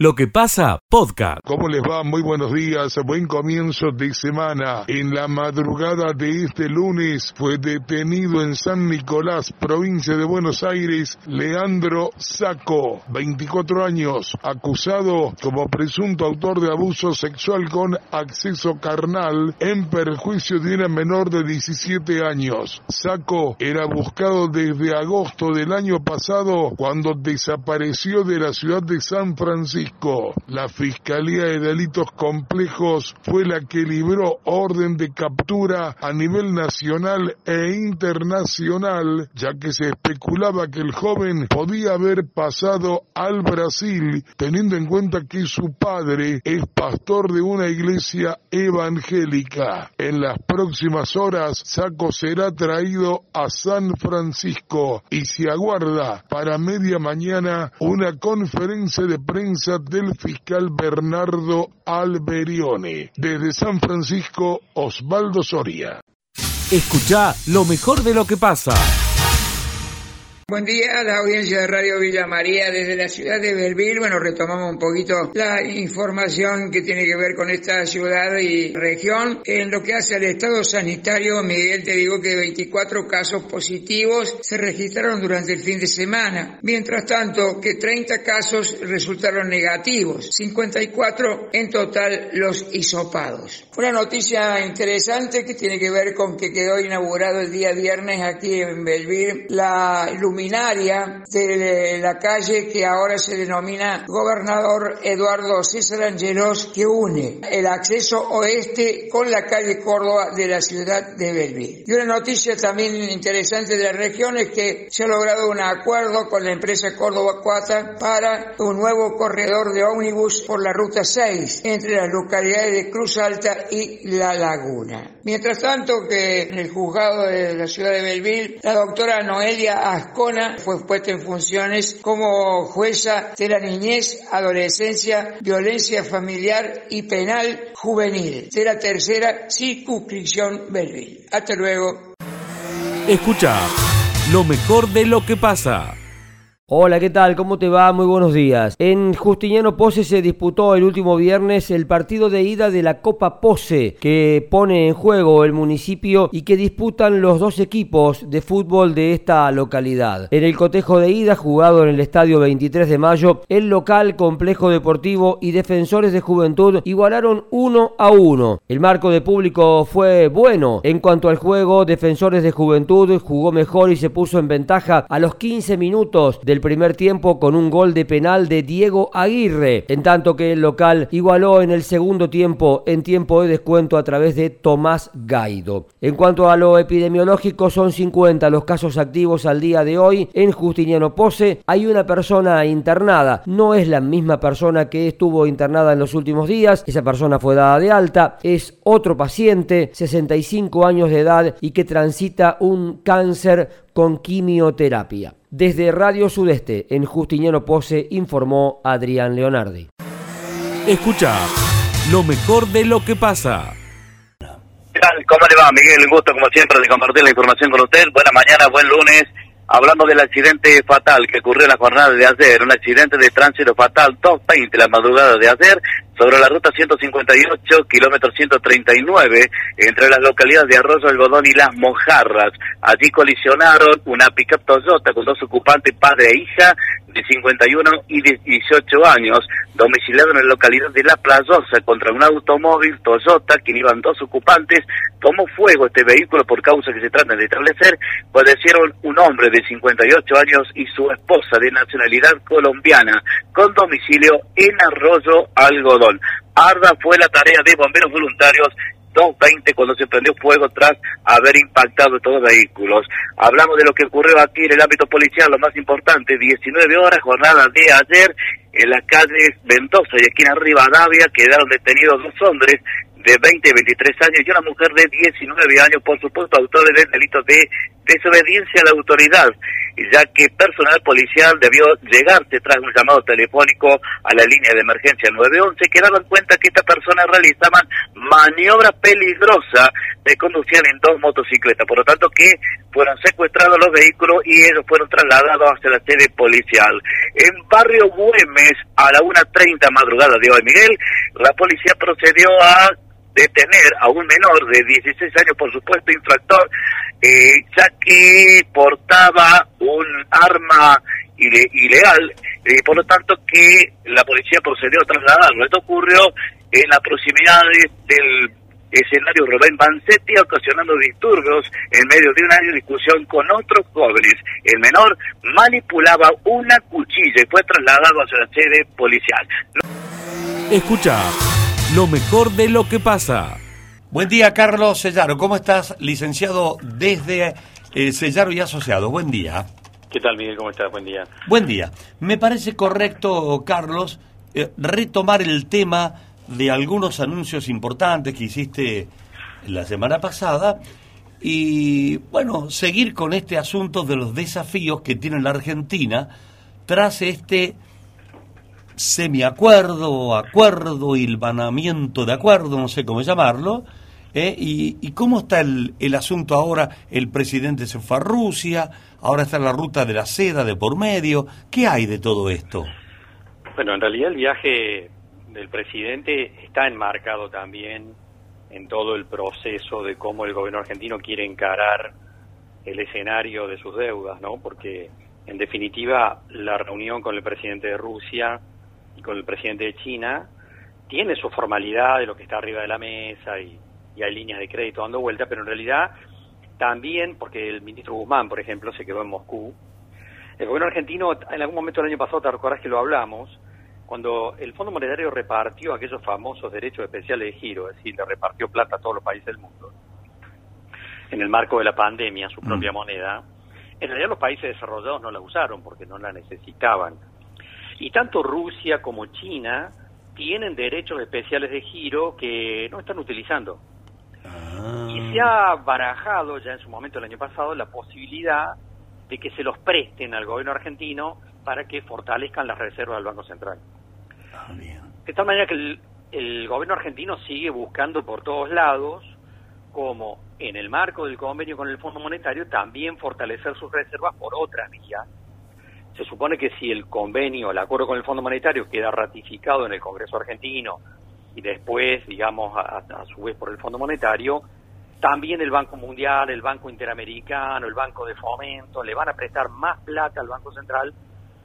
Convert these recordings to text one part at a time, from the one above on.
Lo que pasa, podcast. ¿Cómo les va? Muy buenos días, buen comienzo de semana. En la madrugada de este lunes fue detenido en San Nicolás, provincia de Buenos Aires, Leandro Saco, 24 años, acusado como presunto autor de abuso sexual con acceso carnal en perjuicio de una menor de 17 años. Saco era buscado desde agosto del año pasado cuando desapareció de la ciudad de San Francisco la Fiscalía de Delitos Complejos fue la que libró orden de captura a nivel nacional e internacional, ya que se especulaba que el joven podía haber pasado al Brasil, teniendo en cuenta que su padre es pastor de una iglesia evangélica. En las próximas horas, Saco será traído a San Francisco y se aguarda para media mañana una conferencia de prensa del fiscal Bernardo Alberione. Desde San Francisco, Osvaldo Soria. Escucha lo mejor de lo que pasa. Buen día a la audiencia de Radio Villa María desde la ciudad de Belville. Bueno, retomamos un poquito la información que tiene que ver con esta ciudad y región. En lo que hace al estado sanitario, Miguel, te digo que 24 casos positivos se registraron durante el fin de semana. Mientras tanto, que 30 casos resultaron negativos. 54 en total los hisopados. Una noticia interesante que tiene que ver con que quedó inaugurado el día viernes aquí en Belville la luminaria de la calle que ahora se denomina Gobernador Eduardo César Angelos, que une el acceso oeste con la calle Córdoba de la ciudad de Belville. Y una noticia también interesante de la región es que se ha logrado un acuerdo con la empresa Córdoba Cuata para un nuevo corredor de ómnibus por la ruta 6 entre las localidades de Cruz Alta y La Laguna. Mientras tanto que en el juzgado de la ciudad de Belville, la doctora Noelia Fue puesta en funciones como jueza de la niñez, adolescencia, violencia familiar y penal juvenil de la tercera circunscripción Belville. Hasta luego. Escucha lo mejor de lo que pasa. Hola, ¿qué tal? ¿Cómo te va? Muy buenos días. En Justiniano Pose se disputó el último viernes el partido de ida de la Copa Pose, que pone en juego el municipio y que disputan los dos equipos de fútbol de esta localidad. En el cotejo de ida, jugado en el estadio 23 de mayo, el local, complejo deportivo y defensores de juventud igualaron uno a uno. El marco de público fue bueno. En cuanto al juego, defensores de juventud jugó mejor y se puso en ventaja a los 15 minutos del primer tiempo con un gol de penal de Diego Aguirre, en tanto que el local igualó en el segundo tiempo en tiempo de descuento a través de Tomás Gaido. En cuanto a lo epidemiológico, son 50 los casos activos al día de hoy. En Justiniano Pose hay una persona internada, no es la misma persona que estuvo internada en los últimos días, esa persona fue dada de alta, es otro paciente, 65 años de edad y que transita un cáncer con quimioterapia. Desde Radio Sudeste, en Justiniano Pose, informó Adrián Leonardi. Escucha lo mejor de lo que pasa. ¿Cómo le va, Miguel? Un gusto, como siempre, de compartir la información con usted. Buena mañana, buen lunes. Hablando del accidente fatal que ocurrió en la jornada de ayer, un accidente de tránsito fatal, 220 la madrugada de ayer, sobre la ruta 158, kilómetro 139, entre las localidades de Arroyo Algodón y Las Mojarras. Allí colisionaron una pickup Toyota con dos ocupantes, padre e hija, de 51 y 18 años, domiciliado en la localidad de La Playosa, contra un automóvil Toyota, que iban dos ocupantes. Tomó fuego este vehículo por causa que se trata de establecer. Padecieron un hombre de 58 años y su esposa de nacionalidad colombiana, con domicilio en Arroyo Algodón. Arda fue la tarea de bomberos voluntarios 2.20 cuando se prendió fuego tras haber impactado estos vehículos. Hablamos de lo que ocurrió aquí en el ámbito policial, lo más importante, 19 horas, jornada de ayer, en las calles Mendoza y aquí en Rivadavia quedaron detenidos dos hombres de 20 y 23 años y una mujer de 19 años, por supuesto, autores del delito de desobediencia a la autoridad. ya que personal policial debió llegarse tras un llamado telefónico a la línea de emergencia 911 que daban cuenta que estas personas realizaban maniobra peligrosa de conducir en dos motocicletas, por lo tanto que fueron secuestrados los vehículos y ellos fueron trasladados hacia la sede policial. En barrio Güemes, a la 1.30 madrugada de hoy, Miguel, la policía procedió a detener a un menor de 16 años, por supuesto, infractor, eh, ya que portaba un arma ilegal, eh, por lo tanto que la policía procedió a trasladarlo. Esto ocurrió en las proximidades del escenario Rubén Bansetti, ocasionando disturbios en medio de una discusión con otros jóvenes. El menor manipulaba una cuchilla y fue trasladado hacia la sede policial. Escucha lo mejor de lo que pasa. Buen día, Carlos Sellaro. ¿Cómo estás, licenciado desde eh, Sellaro y Asociado? Buen día. ¿Qué tal, Miguel? ¿Cómo estás? Buen día. Buen día. Me parece correcto, Carlos, eh, retomar el tema de algunos anuncios importantes que hiciste la semana pasada y, bueno, seguir con este asunto de los desafíos que tiene la Argentina tras este semiacuerdo, acuerdo, hilvanamiento de acuerdo, no sé cómo llamarlo, ¿eh? y, cómo está el, el, asunto ahora, el presidente se fue a Rusia, ahora está la ruta de la seda de por medio, ¿qué hay de todo esto? Bueno, en realidad el viaje del presidente está enmarcado también en todo el proceso de cómo el gobierno argentino quiere encarar el escenario de sus deudas, ¿no? Porque en definitiva la reunión con el presidente de Rusia y con el presidente de China, tiene su formalidad de lo que está arriba de la mesa y, hay líneas de crédito dando vuelta, pero en realidad también, porque el ministro Guzmán, por ejemplo, se quedó en Moscú, el gobierno argentino, en algún momento del año pasado, te recuerdas que lo hablamos, cuando el Fondo Monetario repartió aquellos famosos derechos especiales de giro, es decir, le repartió plata a todos los países del mundo, en el marco de la pandemia, su propia mm. moneda, en realidad los países desarrollados no la usaron porque no la necesitaban. Y tanto Rusia como China tienen derechos especiales de giro que no están utilizando. Ah. Y se ha barajado ya en su momento el año pasado la posibilidad de que se los presten al gobierno argentino para que fortalezcan las reservas del Banco Central. Ah, de tal manera que el, el gobierno argentino sigue buscando por todos lados como en el marco del convenio con el Fondo Monetario también fortalecer sus reservas por otras vías se supone que si el convenio, el acuerdo con el Fondo Monetario queda ratificado en el Congreso argentino y después, digamos, a, su vez por el Fondo Monetario, también el Banco Mundial, el Banco Interamericano, el Banco de Fomento le van a prestar más plata al Banco Central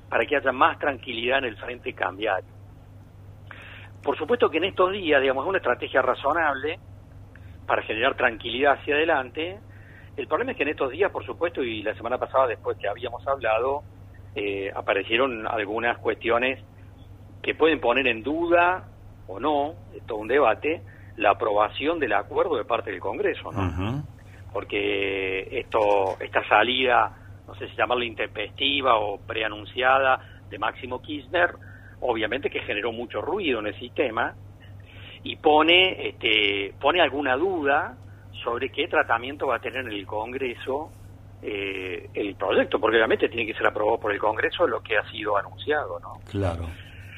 para que haya más tranquilidad en el frente cambiario. Por supuesto que en estos días, digamos, es una estrategia razonable para generar tranquilidad hacia adelante. El problema es que en estos días, por supuesto, y la semana pasada, después que habíamos hablado, eh, aparecieron algunas cuestiones que pueden poner en duda o no, esto es un debate, la aprobación del acuerdo de parte del Congreso, ¿no? Porque esto, esta salida, no sé si llamarla intempestiva o preanunciada de Máximo Kirchner, obviamente que generó mucho ruido en el sistema y pone, este, pone alguna duda sobre qué tratamiento va a tener el Congreso eh, el proyecto, porque obviamente tiene que ser aprobado por el Congreso lo que ha sido anunciado, ¿no? Claro.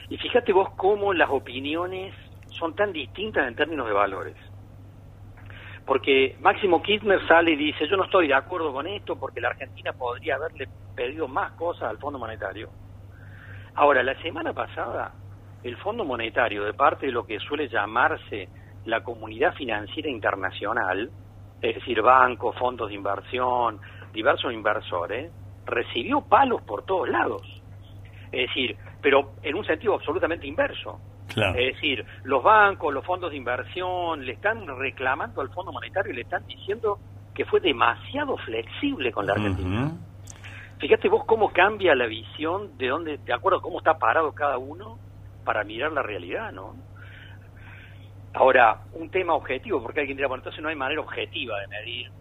Y fíjate vos cómo las opiniones son tan distintas en términos de valores. Porque Máximo Kirchner sale y dice, yo no estoy de acuerdo con esto porque la Argentina podría haberle pedido más cosas al Fondo Monetario. Ahora, la semana pasada, el Fondo Monetario, de parte de lo que suele llamarse la comunidad financiera internacional, es decir, bancos, fondos de inversión, diversos inversores, recibió palos por todos lados. Es decir, pero en un sentido absolutamente inverso. Es decir, los bancos, los fondos de inversión le están reclamando al Fondo Monetario y le están diciendo que fue demasiado flexible con la Argentina. Fíjate vos cómo cambia la visión de dónde, de acuerdo a cómo está parado cada uno para mirar la realidad, ¿no? Ahora, un tema objetivo, porque alguien dirá, bueno, entonces no hay manera objetiva de medir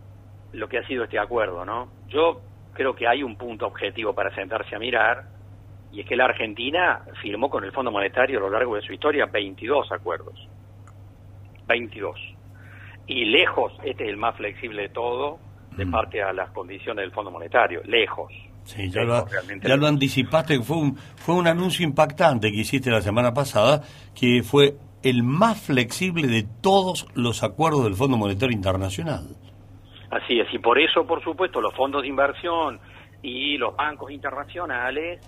lo que ha sido este acuerdo, ¿no? Yo creo que hay un punto objetivo para sentarse a mirar, y es que la Argentina firmó con el Fondo Monetario a lo largo de su historia 22 acuerdos. 22. Y lejos, este es el más flexible de todo, de mm. parte a las condiciones del Fondo Monetario, lejos. Sí, ya, lo, ya lo anticipaste, fue un, fue un anuncio impactante que hiciste la semana pasada, que fue el más flexible de todos los acuerdos del Fondo Monetario Internacional. Así es, y por eso, por supuesto, los fondos de inversión y los bancos internacionales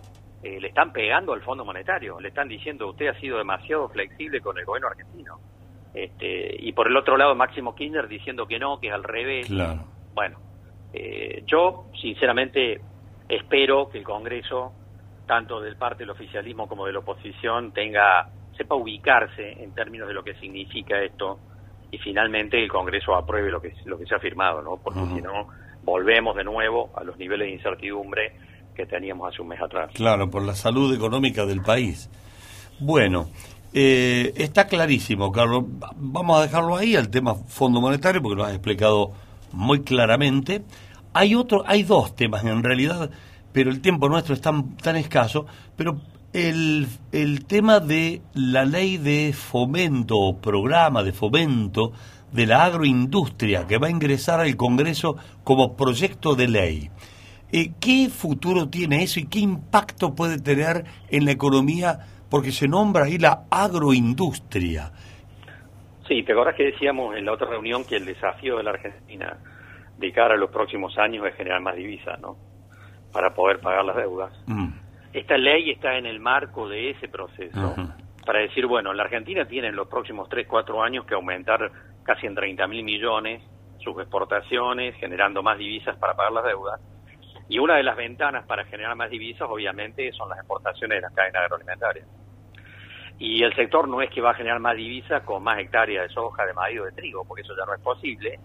eh, le están pegando al Fondo Monetario, le están diciendo usted ha sido demasiado flexible con el gobierno argentino. Este, y por el otro lado, Máximo Kirchner diciendo que no, que es al revés. Claro. Bueno, eh, yo sinceramente espero que el Congreso, tanto del parte del oficialismo como de la oposición, tenga sepa ubicarse en términos de lo que significa esto y finalmente el Congreso apruebe lo que lo que se ha firmado, ¿no? Porque si no volvemos de nuevo a los niveles de incertidumbre que teníamos hace un mes atrás. Claro, por la salud económica del país. Bueno, eh, está clarísimo, Carlos. Va- Vamos a dejarlo ahí, al tema Fondo Monetario, porque lo has explicado muy claramente. Hay otro, hay dos temas en realidad, pero el tiempo nuestro es tan, tan escaso. Pero el, el tema de la ley de fomento o programa de fomento de la agroindustria que va a ingresar al Congreso como proyecto de ley. Eh, ¿Qué futuro tiene eso y qué impacto puede tener en la economía? Porque se nombra ahí la agroindustria. Sí, te acuerdas que decíamos en la otra reunión que el desafío de la Argentina de cara a los próximos años es generar más divisas, ¿no? Para poder pagar las deudas. Mm, Esta ley está en el marco de ese proceso. Para decir, bueno, la Argentina tiene en los próximos 3, 4 años que aumentar casi en 30 mil millones sus exportaciones, generando más divisas para pagar las deudas. Y una de las ventanas para generar más divisas, obviamente, son las exportaciones de las cadenas agroalimentarias. Y el sector no es que va a generar más divisas con más hectáreas de soja, de maíz o de trigo, porque eso ya no es posible.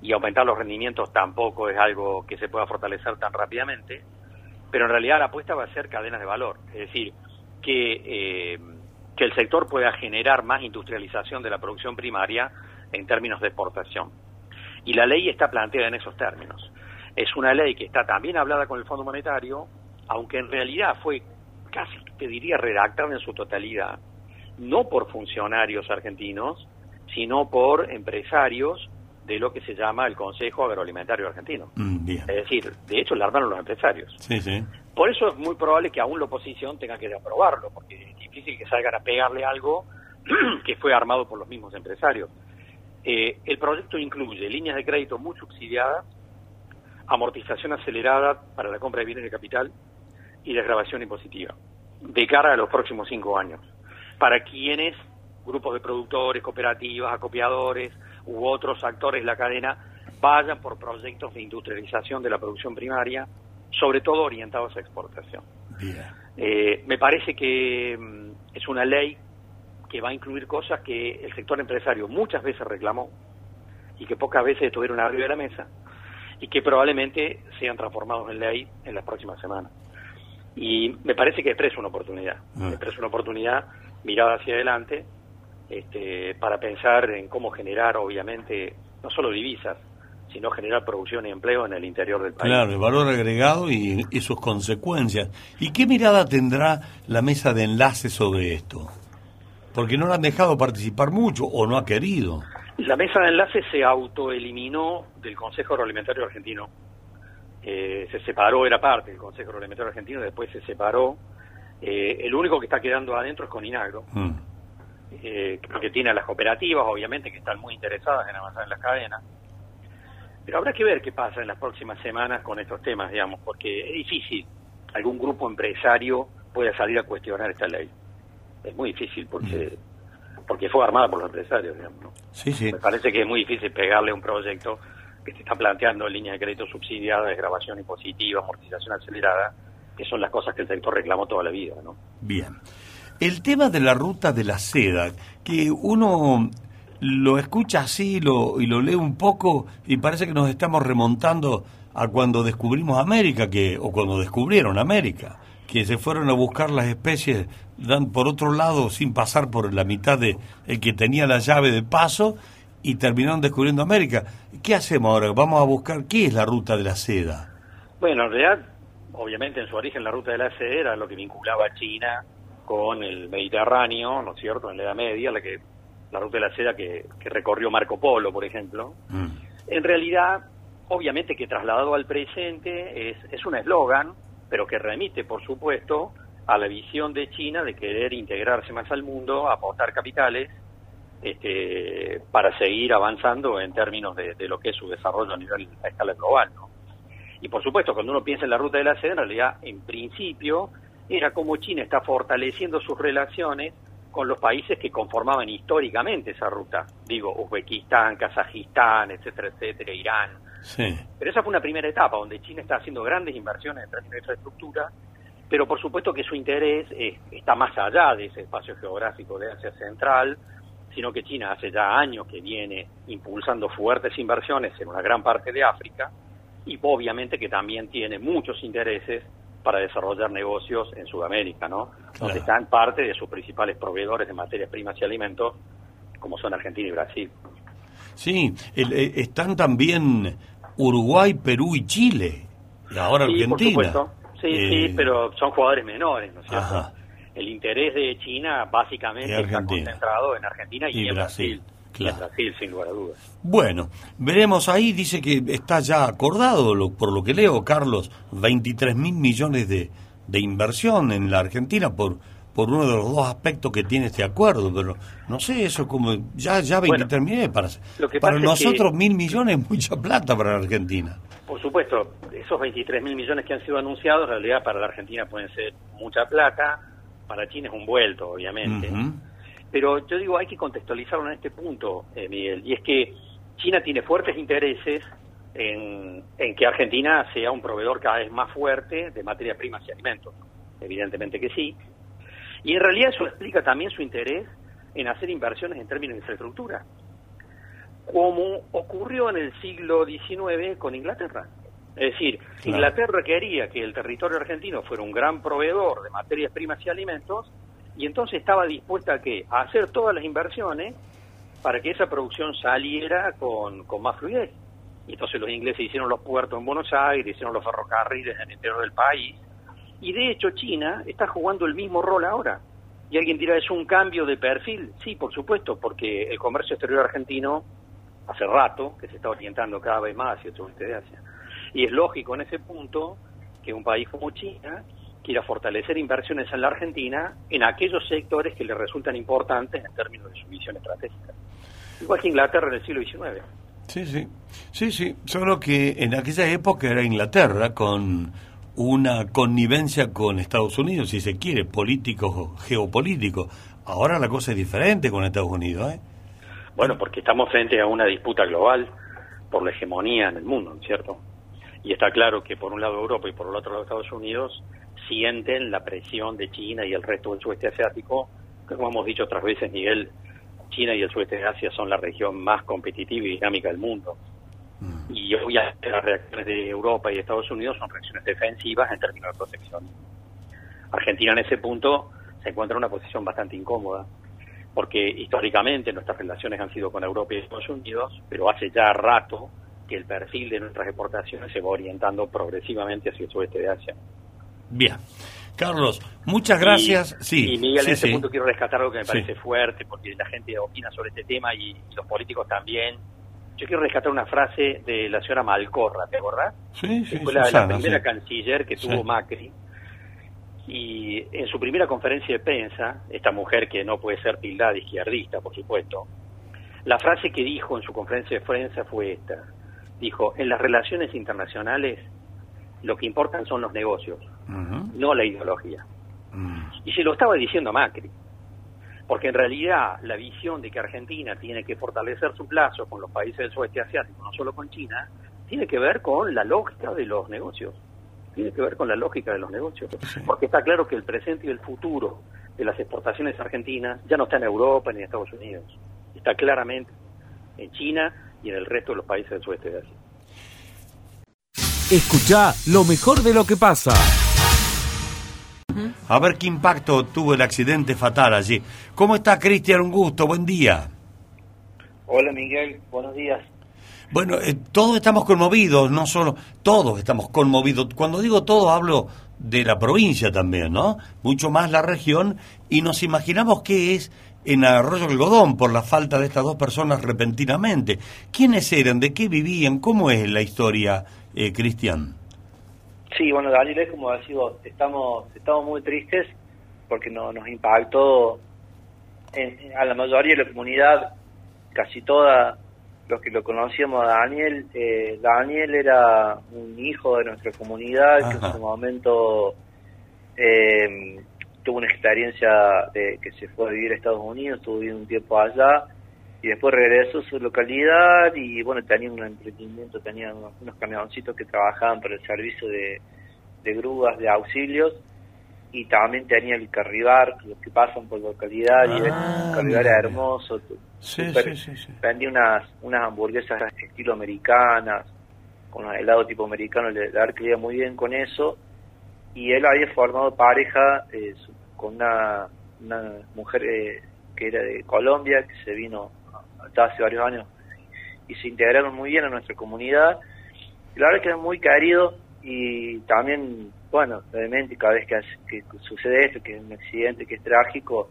Y aumentar los rendimientos tampoco es algo que se pueda fortalecer tan rápidamente pero en realidad la apuesta va a ser cadenas de valor, es decir, que, eh, que el sector pueda generar más industrialización de la producción primaria en términos de exportación. Y la ley está planteada en esos términos. Es una ley que está también hablada con el Fondo Monetario, aunque en realidad fue casi, te diría, redactada en su totalidad, no por funcionarios argentinos, sino por empresarios de lo que se llama el Consejo Agroalimentario Argentino. mm, bien. Es decir, de hecho la armaron los empresarios. Sí, sí. Por eso es muy probable que aún la oposición tenga que aprobarlo, porque es difícil que salgan a pegarle algo que fue armado por los mismos empresarios. Eh, el proyecto incluye líneas de crédito muy subsidiadas, amortización acelerada para la compra de bienes de capital y desgrabación impositiva, de cara a los próximos cinco años, para quienes, grupos de productores, cooperativas, acopiadores u otros actores de la cadena, vayan por proyectos de industrialización de la producción primaria, sobre todo orientados a exportación. Eh, me parece que mm, es una ley que va a incluir cosas que el sector empresario muchas veces reclamó y que pocas veces estuvieron arriba de la mesa y que probablemente sean transformados en ley en las próximas semanas. Y me parece que expresa una oportunidad, Ah. expresa una oportunidad mirada hacia adelante este, para pensar en cómo generar, obviamente, no solo divisas, sino generar producción y empleo en el interior del país. Claro, el valor agregado y, y sus consecuencias. ¿Y qué mirada tendrá la mesa de enlace sobre esto? Porque no la han dejado participar mucho o no ha querido. La mesa de enlace se autoeliminó del Consejo Agroalimentario Argentino. Eh, se separó, era parte del Consejo Agroalimentario Argentino, después se separó. Eh, el único que está quedando adentro es Coninagro, Mm, eh, que tiene a las cooperativas, obviamente, que están muy interesadas en avanzar en las cadenas. Pero habrá que ver qué pasa en las próximas semanas con estos temas, digamos, porque es difícil algún grupo empresario pueda salir a cuestionar esta ley. Es muy difícil porque porque fue armada por los empresarios, digamos. ¿no? Sí, sí. Me parece que es muy difícil pegarle un proyecto que se está planteando en líneas de crédito subsidiada, desgrabación impositiva, amortización acelerada, que son las cosas que el sector reclamó toda la vida, ¿no? Bien. El tema de la ruta de la seda, que uno lo escucha así lo, y lo lee un poco y parece que nos estamos remontando a cuando descubrimos América, que o cuando descubrieron América, que se fueron a buscar las especies dan por otro lado sin pasar por la mitad de el que tenía la llave de paso y terminaron descubriendo América. ¿Qué hacemos ahora? Vamos a buscar qué es la ruta de la seda. Bueno, en realidad, obviamente en su origen la ruta de la seda era lo que vinculaba a China con el Mediterráneo, ¿no es cierto?, en la Edad Media, la, que, la ruta de la seda que, que recorrió Marco Polo, por ejemplo. Mm. En realidad, obviamente que trasladado al presente es, es un eslogan pero que remite, por supuesto, a la visión de China de querer integrarse más al mundo, aportar capitales este, para seguir avanzando en términos de, lo que es su desarrollo a nivel a escala global. ¿no? Y por supuesto, cuando uno piensa en la ruta de la seda, en realidad, en principio, era como China está fortaleciendo sus relaciones con los países que conformaban históricamente esa ruta. Digo, Uzbekistán, Kazajistán, etcétera, etcétera, Irán. Sí. Pero esa fue una primera etapa donde China está haciendo grandes inversiones en términos de infraestructura, pero por supuesto que su interés está más allá de ese espacio geográfico de Asia Central, sino que China hace ya años que viene impulsando fuertes inversiones en una gran parte de África y obviamente que también tiene muchos intereses para desarrollar negocios en Sudamérica, ¿no? Donde están parte de sus principales proveedores de materias primas y alimentos, como son Argentina y Brasil. Sí, eh, están también Uruguay, Perú y Chile, y ahora sí, Argentina. Por supuesto. Sí, sí, eh, pero son jugadores menores, ¿no es cierto? El interés de China básicamente está concentrado en Argentina y, en Brasil. Brasil, sin lugar a dudas. Bueno, veremos ahí, dice que está ya acordado, por lo que leo, Carlos, 23 mil millones de, de inversión en la Argentina por por uno de los dos aspectos que tiene este acuerdo, pero no sé, eso como ya ya 23 millones para, para nosotros mil millones es mucha plata para la Argentina. Por supuesto, esos 23 mil millones que han sido anunciados, en realidad para la Argentina pueden ser mucha plata, para China es un vuelto, obviamente. Pero yo digo, hay que contextualizarlo en este punto, eh, Miguel, y es que China tiene fuertes intereses en, que Argentina sea un proveedor cada vez más fuerte de materias primas y alimentos. Evidentemente que sí. Y en realidad eso explica también su interés en hacer inversiones en términos de infraestructura, como ocurrió en el siglo XIX con Inglaterra. Es decir, Inglaterra quería que el territorio argentino fuera un gran proveedor de materias primas y alimentos y entonces estaba dispuesta a, ¿qué? a hacer todas las inversiones para que esa producción saliera con, con más fluidez. Y entonces los ingleses hicieron los puertos en Buenos Aires, hicieron los ferrocarriles en el interior del país. Y de hecho China está jugando el mismo rol ahora. Y alguien dirá, ¿es un cambio de perfil? Sí, por supuesto, porque el comercio exterior argentino hace rato que se está orientando cada vez más hacia el sudeste de Asia. Y es lógico en ese punto que un país como China quiera fortalecer inversiones en la Argentina en aquellos sectores que le resultan importantes en términos de su visión estratégica. Igual que Inglaterra en el siglo XIX. Sí, sí, sí, sí, solo que en aquella época era Inglaterra con una connivencia con Estados Unidos, si se quiere, político, geopolítico. Ahora la cosa es diferente con Estados Unidos, ¿eh? Bueno, porque estamos frente a una disputa global por la hegemonía en el mundo, ¿cierto? Y está claro que por un lado Europa y por el otro lado Estados Unidos sienten la presión de China y el resto del sudeste asiático, como hemos dicho otras veces, Miguel, China y el sudeste de Asia son la región más competitiva y dinámica del mundo. Mm. Y obviamente las reacciones de Europa y Estados Unidos son reacciones defensivas en términos de protección. Argentina en ese punto se encuentra en una posición bastante incómoda, porque históricamente nuestras relaciones han sido con Europa y Estados Unidos, pero hace ya rato que el perfil de nuestras exportaciones se va orientando progresivamente hacia el sudeste de Asia. Bien. Carlos, muchas gracias. Y, sí, y Miguel, en este punto quiero rescatar algo que me parece fuerte, porque la gente opina sobre este tema y, los políticos también. Yo quiero rescatar una frase de la señora Malcorra, ¿te acordás? Sí, sí, fue la, primera canciller que tuvo Macri. Y en su primera conferencia de prensa, esta mujer que no puede ser tildada izquierdista, por supuesto, la frase que dijo en su conferencia de prensa fue esta. Dijo, en las relaciones internacionales lo que importan son los negocios, no la ideología. Mm. Y se lo estaba diciendo Macri, porque en realidad la visión de que Argentina tiene que fortalecer su plazo con los países del sudeste asiático, no solo con China, tiene que ver con la lógica de los negocios. Tiene que ver con la lógica de los negocios. Porque está claro que el presente y el futuro de las exportaciones argentinas ya no está en Europa ni en Estados Unidos. Está claramente en China y en el resto de los países del sudeste de Asia. Escucha lo mejor de lo que pasa. A ver qué impacto tuvo el accidente fatal allí. ¿Cómo está Cristian? Un gusto, buen día. Hola Miguel, buenos días. Bueno, eh, todos estamos conmovidos, no solo, todos estamos conmovidos. Cuando digo todo hablo de la provincia también, ¿no? Mucho más la región y nos imaginamos qué es en Arroyo Algodón por la falta de estas dos personas repentinamente. ¿Quiénes eran? ¿De qué vivían? ¿Cómo es la historia, eh, Cristian? Sí, bueno, Daniel, como decís vos, estamos, estamos muy tristes porque no, nos impactó en- a la mayoría de la comunidad, casi toda los que lo conocíamos a Daniel. eh, Daniel era un hijo de nuestra comunidad que en su momento eh, tuvo una experiencia de que se fue a vivir a Estados Unidos, estuvo viviendo un tiempo allá y después regresó a su localidad y bueno, tenía un emprendimiento, tenía unos, unos camioncitos que trabajaban para el servicio de, de grúas, de auxilios y también tenía el carribar, los que pasan por localidad y Ah, el carribar mira, era hermoso, Sí, sí, sí, vendía unas, unas hamburguesas estilo americanas, con los helados tipo americano, le, que muy bien con eso, y él había formado pareja eh, con una, una mujer eh, que era de Colombia, que se vino hasta hace varios años, y se integraron muy bien a nuestra comunidad, y la verdad que es muy querido, y también, bueno, obviamente cada vez que, sucede esto, que es un accidente que es trágico,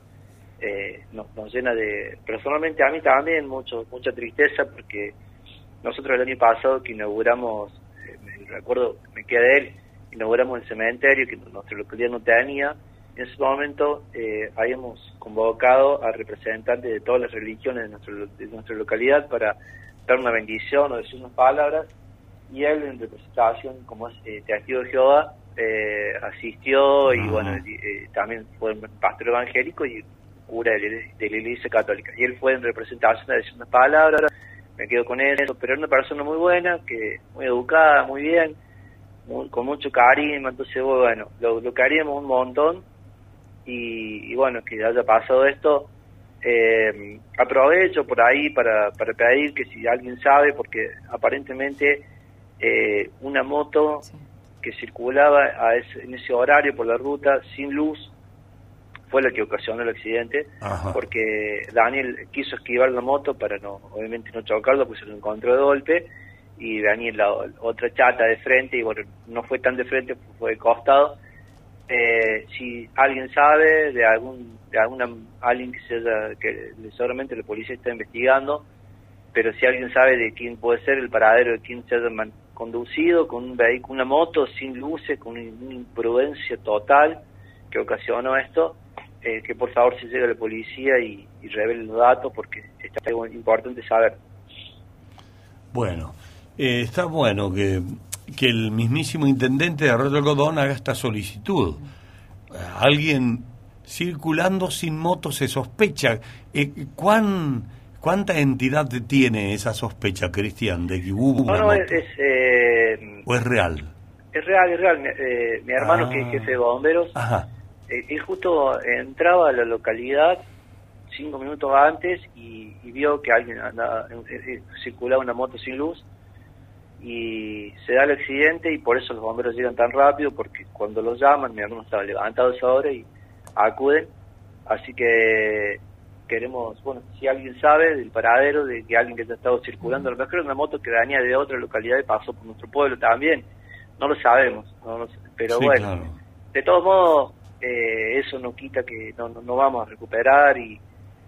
eh, nos, nos llena de, personalmente a mí también, mucho mucha tristeza porque nosotros el año pasado que inauguramos, eh, me recuerdo, me queda de él, inauguramos el cementerio que nuestra localidad no tenía, en ese momento eh, habíamos convocado a representantes de todas las religiones de, nuestro, de nuestra localidad para dar una bendición o decir unas palabras y él en representación como es eh, testigo de Jehová eh, asistió y Ajá. bueno eh, también fue un pastor evangélico y cura de, la- de la iglesia católica y él fue en representación a decir unas palabras me quedo con eso pero era una persona muy buena que muy educada muy bien muy- con mucho carisma entonces bueno lo, lo queríamos un montón y, y bueno que haya pasado esto eh, aprovecho por ahí para, para pedir que si alguien sabe porque aparentemente eh, una moto que circulaba a ese- en ese horario por la ruta sin luz fue la que ocasionó el accidente Ajá. porque Daniel quiso esquivar la moto para no obviamente no chocarlo pues se lo encontró de golpe y Daniel la otra chata de frente y bueno no fue tan de frente fue de costado eh, si alguien sabe de algún de alguna alguien que se haya, que seguramente la policía está investigando pero si alguien sabe de quién puede ser el paradero de quién se haya conducido con un vehículo una moto sin luces con una imprudencia total que ocasionó esto eh, que por favor se llegue a la policía y, revele los datos porque está importante saber. Bueno, eh, está bueno que, que el mismísimo intendente de Arroyo Algodón haga esta solicitud. Alguien circulando sin moto se sospecha. Eh, ¿cuán, ¿Cuánta entidad tiene esa sospecha, Cristian, de que hubo no una no moto? es, es, eh, ¿O es real? es real es real mi, eh, mi hermano Ah. que es jefe de bomberos Ajá. Eh, él justo entraba a la localidad cinco minutos antes y, y vio que alguien andaba, eh, circulaba una moto sin luz y se da el accidente y por eso los bomberos llegan tan rápido porque cuando los llaman mi hermano estaba levantado esa hora y acuden. Así que queremos bueno si alguien sabe del paradero de que alguien que ha estado circulando a lo mejor una moto que venía de otra localidad y pasó por nuestro pueblo también. No lo sabemos no lo- pero Sí, bueno. claro. de todos modos, eh, eso no quita que no, no, no vamos a recuperar y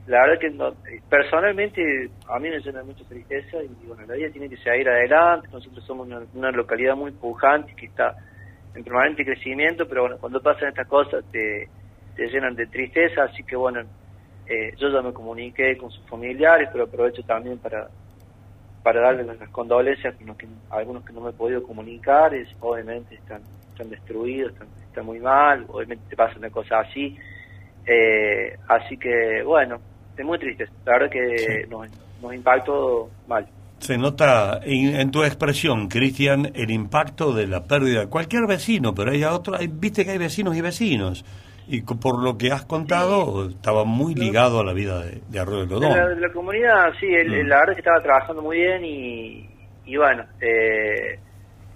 la verdad que no- eh, personalmente a mí me llena mucha tristeza y bueno, la vida tiene que seguir adelante, nosotros somos una, localidad muy pujante que está en permanente crecimiento, pero bueno, cuando pasan estas cosas te, te llenan de tristeza, así que bueno, eh, yo ya me comuniqué con sus familiares, pero aprovecho también para para darles las, condolencias con los que, a algunos que no me he podido comunicar, es, obviamente están, están destruidos, están, están muy mal, obviamente te pasa una cosa así, eh, así que bueno, muy triste, la verdad que Sí. nos, nos impactó mal. Se nota en, en tu expresión, Cristian, el impacto de la pérdida de cualquier vecino, pero hay otro, hay- viste que hay vecinos y vecinos. Y por lo que has contado, estaba muy ligado a la vida de, de Arroyo De la, la comunidad, sí, él- Mm. la verdad es que estaba trabajando muy bien y, y bueno, eh,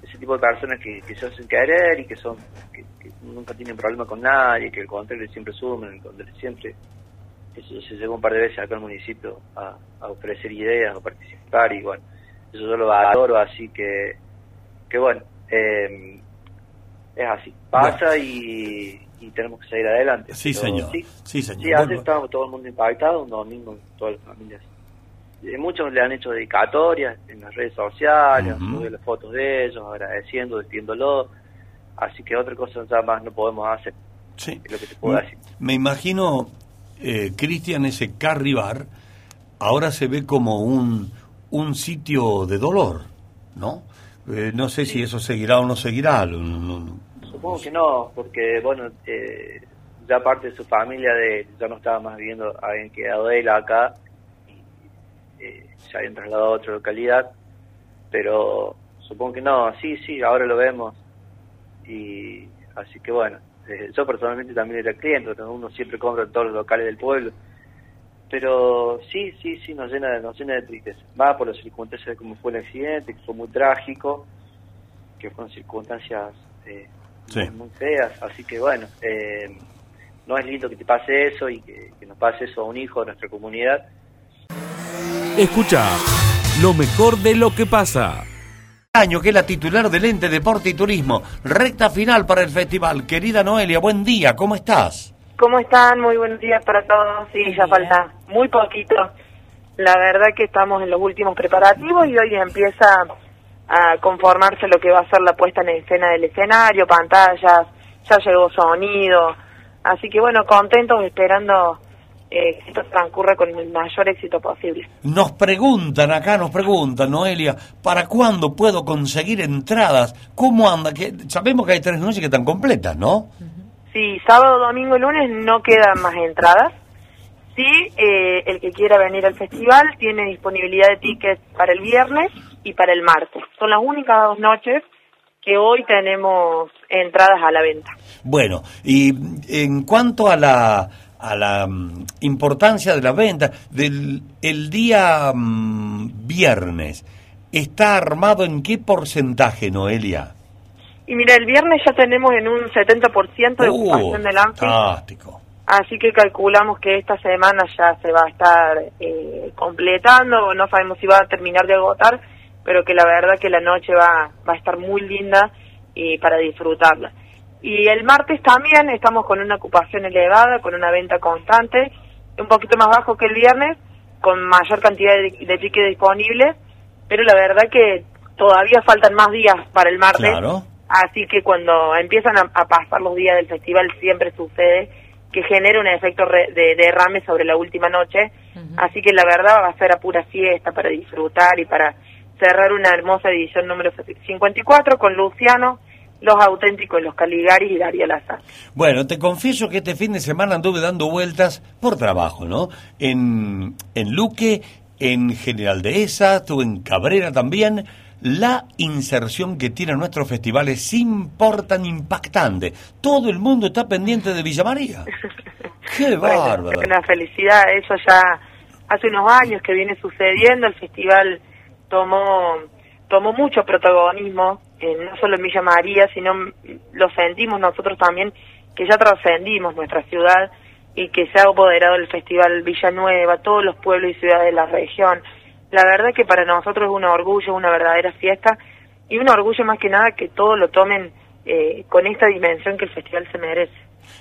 ese tipo de personas que, que se hacen querer y que son que, que nunca tienen problema con nadie, que al contrario siempre suman, al contrario siempre. Eso se llegó un par de veces acá al municipio a, a ofrecer ideas, a participar y bueno, eso yo lo adoro, así que, que bueno, eh, es así, pasa y, y tenemos que seguir adelante. Sí, Pero señor. sí, Sí, señor. Sí, Bueno, estábamos todo el mundo impactado, un domingo, todas las familias. Eh, Muchos le han hecho dedicatorias en las redes sociales, subido las fotos de ellos, agradeciendo, despidiéndolo. Así que otra cosa ya más no podemos hacer. Sí. Es lo que te puedo decir. Me imagino, eh, Cristian, ese Carribar, ahora se ve como un, un sitio de dolor, ¿no? Eh, no sé si eso seguirá o no seguirá. no- no- no- Supongo que no, porque bueno, eh, ya parte de su familia de ya no estaba más viviendo, habían quedado él acá y eh, se habían trasladado a otra localidad, pero supongo que no, sí, sí, ahora lo vemos y así que bueno, eh, yo personalmente también era cliente, pero uno siempre compra en todos los locales del pueblo, pero sí, sí, sí, nos llena, nos llena de tristeza, va por las circunstancias de cómo fue el accidente, que fue muy trágico, que fueron circunstancias eh, Sí. muy, muy feas, así que bueno, eh, no es lindo que te pase eso y que, que nos pase eso a un hijo de nuestra comunidad. Escucha lo mejor de lo que pasa. Año que es la titular del ente Deporte y Turismo. Recta final para el festival. Querida Noelia, buen día, ¿cómo estás? ¿Cómo están? Muy buenos días para todos. Sí, ya falta muy poquito. La verdad que estamos en los últimos preparativos y hoy empieza a conformarse lo que va a ser la puesta en escena del escenario, pantallas, ya llegó sonido. Así que bueno, contentos esperando eh, esto transcurra con el mayor éxito posible. Nos preguntan acá, nos preguntan, Noelia, ¿para cuándo puedo conseguir entradas? ¿Cómo anda? Que sabemos que hay tres noches que están completas, ¿no? Sí, sábado, domingo y lunes no quedan más entradas. Sí, eh, el que quiera venir al festival tiene disponibilidad de tickets para el viernes y para el martes. Son las únicas dos noches que hoy tenemos entradas a la venta. Bueno, y en cuanto a la, a la mm, importancia de la venta, del el día mm, viernes, ¿está armado en qué porcentaje, Noelia? Y mira, el viernes ya tenemos en un 70% de Uh, ocupación del anfi, fantástico. así que calculamos que esta semana ya se va a estar eh, completando, no sabemos si va a terminar de agotar, pero que la verdad que la noche va, va a estar muy linda y para disfrutarla. Y el martes también estamos con una ocupación elevada, con una venta constante, un poquito más bajo que el viernes, con mayor cantidad de, de tickets disponibles, pero la verdad que todavía faltan más días para el martes. Claro. Así que cuando empiezan a, a pasar los días del festival siempre sucede que genera un efecto re- de derrame sobre la última noche. Así que la verdad va a ser a pura fiesta para disfrutar y para cerrar una hermosa edición número 54 con Luciano, Los Auténticos, Los Caligaris y Darío Lazar. Bueno, te confieso que este fin de semana anduve dando vueltas por trabajo, ¿no? En, en Luque, en General Dehesa, estuve en Cabrera también. La inserción que tienen nuestros festivales es importan impactante. Todo el mundo está pendiente de Villa María. ¡Qué Bueno, bárbaro! Una felicidad, eso ya hace unos años que viene sucediendo, el festival tomó tomó mucho protagonismo, eh, no solo en Villa María, sino lo sentimos nosotros también, que ya trascendimos nuestra ciudad y que se ha apoderado el festival Villanueva, todos los pueblos y ciudades de la región. La verdad que para nosotros es un orgullo, una verdadera fiesta y un orgullo más que nada que todos lo tomen eh, con esta dimensión que el festival se merece.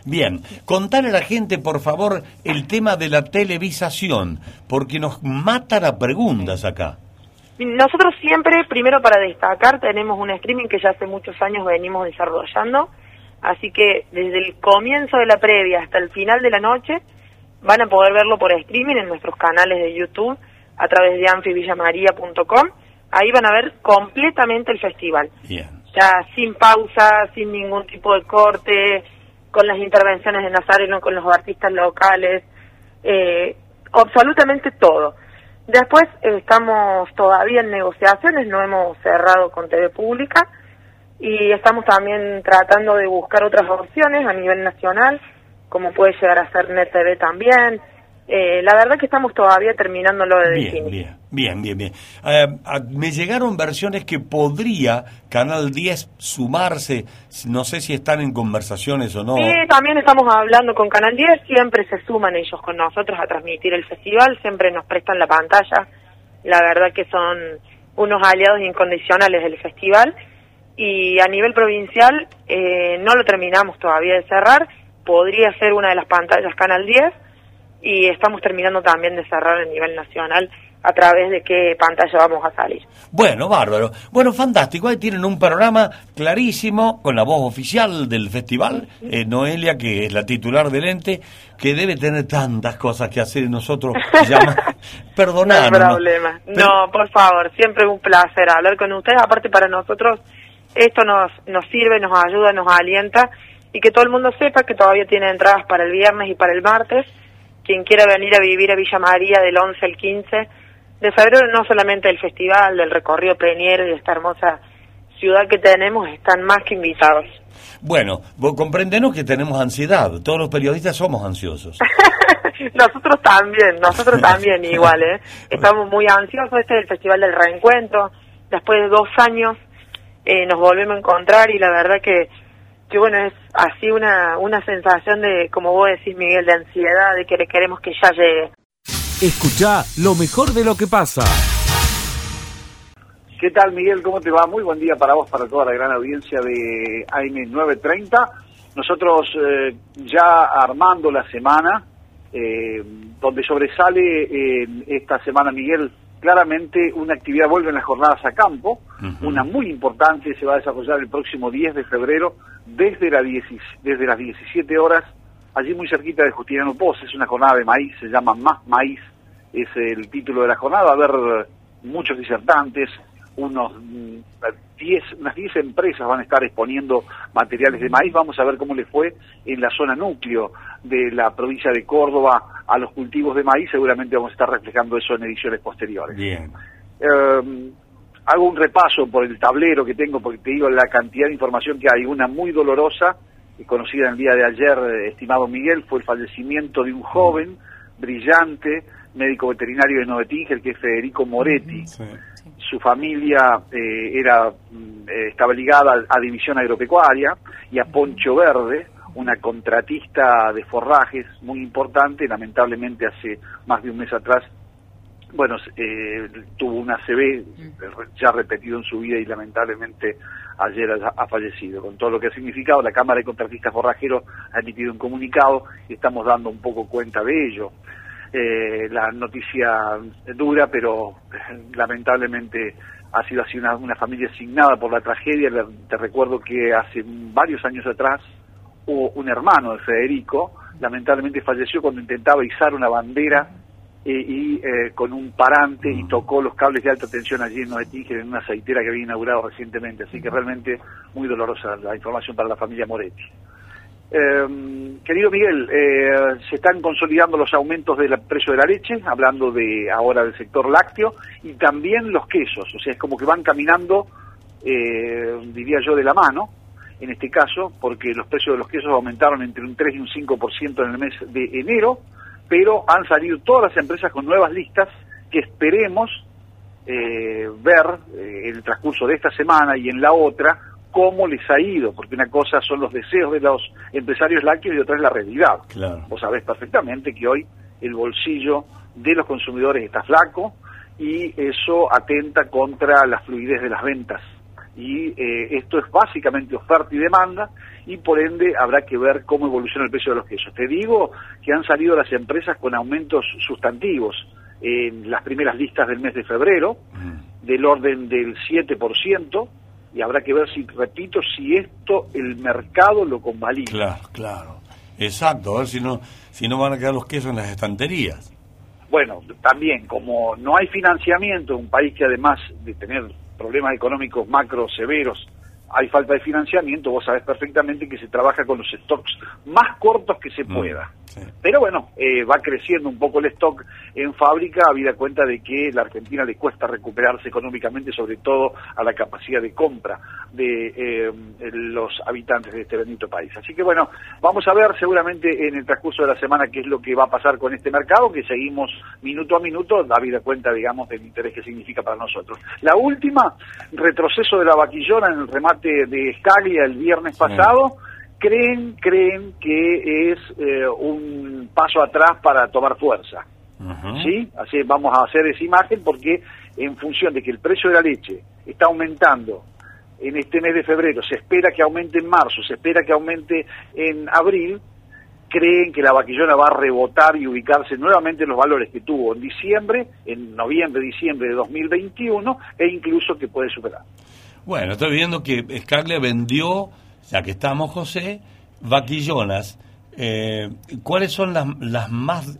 Bien, contarle a la gente, por favor, el tema de la televisación, porque nos matan a preguntas acá. Nosotros siempre, primero para destacar, tenemos un streaming que ya hace muchos años venimos desarrollando, así que desde el comienzo de la previa hasta el final de la noche van a poder verlo por streaming en nuestros canales de YouTube a través de anfivillamaria.com. Ahí van a ver completamente el festival, Bien. ya sin pausa, sin ningún tipo de corte, con las intervenciones de Nazareno, con los artistas locales, eh, absolutamente todo. Después eh, estamos todavía en negociaciones, no hemos cerrado con TV Pública y estamos también tratando de buscar otras opciones a nivel nacional, como puede llegar a ser Net TV también. Eh, la verdad que estamos todavía terminando lo de Bien, definir. bien, bien, bien, bien. Eh, me llegaron versiones que podría Canal 10 sumarse, no sé si están en conversaciones o no. Y también estamos hablando con Canal 10, siempre se suman ellos con nosotros a transmitir el festival, siempre nos prestan la pantalla, la verdad que son unos aliados incondicionales del festival y a nivel provincial eh, no lo terminamos todavía de cerrar, podría ser una de las pantallas Canal 10 y estamos terminando también de cerrar a nivel nacional a través de qué pantalla vamos a salir. Bueno, bárbaro. Bueno, fantástico. Ahí tienen un programa clarísimo con la voz oficial del festival, eh, Noelia, que es la titular del ente, que debe tener tantas cosas que hacer y nosotros. Perdonanos. No hay problema. No, por favor, siempre un placer hablar con ustedes. Aparte para nosotros esto nos, nos sirve, nos ayuda, nos alienta y que todo el mundo sepa que todavía tiene entradas para el viernes y para el martes. Quien quiera venir a vivir a Villa María del 11 al 15 de febrero no solamente el festival, del recorrido y de esta hermosa ciudad que tenemos, están más que invitados. Bueno, vos comprendenos que tenemos ansiedad, todos los periodistas somos ansiosos. nosotros también, nosotros también igual, ¿eh? Estamos muy ansiosos, este es el Festival del Reencuentro, después de dos años eh, nos volvemos a encontrar y la verdad que, que bueno, es así una, una sensación de, como vos decís Miguel, de ansiedad, de que queremos que ya llegue. Escucha lo mejor de lo que pasa. ¿Qué tal, Miguel? ¿Cómo te va? Muy buen día para vos, para toda la gran audiencia de AM930. Nosotros eh, ya armando la semana, eh, donde sobresale esta semana, Miguel, claramente una actividad, vuelven las jornadas a campo, una muy importante, se va a desarrollar el próximo 10 de febrero desde, la desde las 17 horas allí muy cerquita de Justiniano Pos, es una jornada de maíz, se llama Más Maíz, es el título de la jornada, va a haber muchos disertantes, unos 10, mm, unas 10 empresas van a estar exponiendo materiales de maíz, vamos a ver cómo le fue en la zona núcleo de la provincia de Córdoba a los cultivos de maíz, seguramente vamos a estar reflejando eso en ediciones posteriores. Bien. Em, hago un repaso por el tablero que tengo, porque te digo la cantidad de información que hay, una muy dolorosa, conocida en el día de ayer, eh, estimado Miguel, fue el fallecimiento de un joven, brillante, médico veterinario de Novetínger, que es Federico Moretti. Su familia eh, era mm, eh, estaba ligada a, División Agropecuaria y a Poncho Verde, una contratista de forrajes muy importante, lamentablemente hace más de un mes atrás bueno, eh, tuvo una CB ya repetido en su vida y lamentablemente ayer ha, fallecido. Con todo lo que ha significado, la Cámara de Contratistas Forrajeros ha emitido un comunicado y estamos dando un poco cuenta de ello. Eh, la noticia dura, pero eh, lamentablemente ha sido así una, una familia asignada por la tragedia. Te recuerdo que hace varios años atrás hubo un hermano de Federico, lamentablemente falleció cuando intentaba izar una bandera y eh, con un parante y mm. tocó los cables de alta tensión allí en Noetíger en una aceitera que había inaugurado recientemente. Así que realmente muy dolorosa la información para la familia Moretti. Eh, querido Miguel, eh, se están consolidando los aumentos del precio de la leche, hablando de ahora del sector lácteo, y también los quesos, o sea, es como que van caminando, diría yo, de la mano, en este caso, porque los precios de los quesos aumentaron entre un 3 y un 5% en el mes de enero, pero han salido todas las empresas con nuevas listas que esperemos eh, ver eh, en el transcurso de esta semana y en la otra cómo les ha ido, porque una cosa son los deseos de los empresarios lácteos y otra es la realidad. Vos sabés perfectamente que hoy el bolsillo de los consumidores está flaco y eso atenta contra la fluidez de las ventas y eh, esto es básicamente oferta y demanda y por ende habrá que ver cómo evoluciona el precio de los quesos. Te digo que han salido las empresas con aumentos sustantivos en las primeras listas del mes de febrero, mm. del orden del 7%, y habrá que ver si, repito, si esto el mercado lo convalida. Claro, claro. Exacto, a ver si no, si no van a quedar los quesos en las estanterías. Bueno, también, como no hay financiamiento, un país que además de tener problemas económicos macro severos, hay falta de financiamiento, vos sabés perfectamente que se trabaja con los stocks más cortos que se mm, pueda. Pero bueno, eh, va creciendo un poco el stock en fábrica, habida cuenta de que la Argentina le cuesta recuperarse económicamente, sobre todo a la capacidad de compra de eh, los habitantes de este bendito país. Así que bueno, vamos a ver seguramente en el transcurso de la semana qué es lo que va a pasar con este mercado, que seguimos minuto a minuto, habida cuenta, digamos, del interés que significa para nosotros. La última, retroceso de la vaquillona en el remate de Scaglia el viernes pasado creen, creen que es eh, un paso atrás para tomar fuerza. ¿Sí? Así vamos a hacer esa imagen porque en función de que el precio de la leche está aumentando en este mes de febrero, se espera que aumente en marzo, se espera que aumente en abril, creen que la vaquillona va a rebotar y ubicarse nuevamente en los valores que tuvo en diciembre, en noviembre, diciembre de 2021, e incluso que puede superar. Bueno, estoy viendo que Scarlett vendió, ya que estamos, José, vaquillonas. Eh, ¿Cuáles son las, las más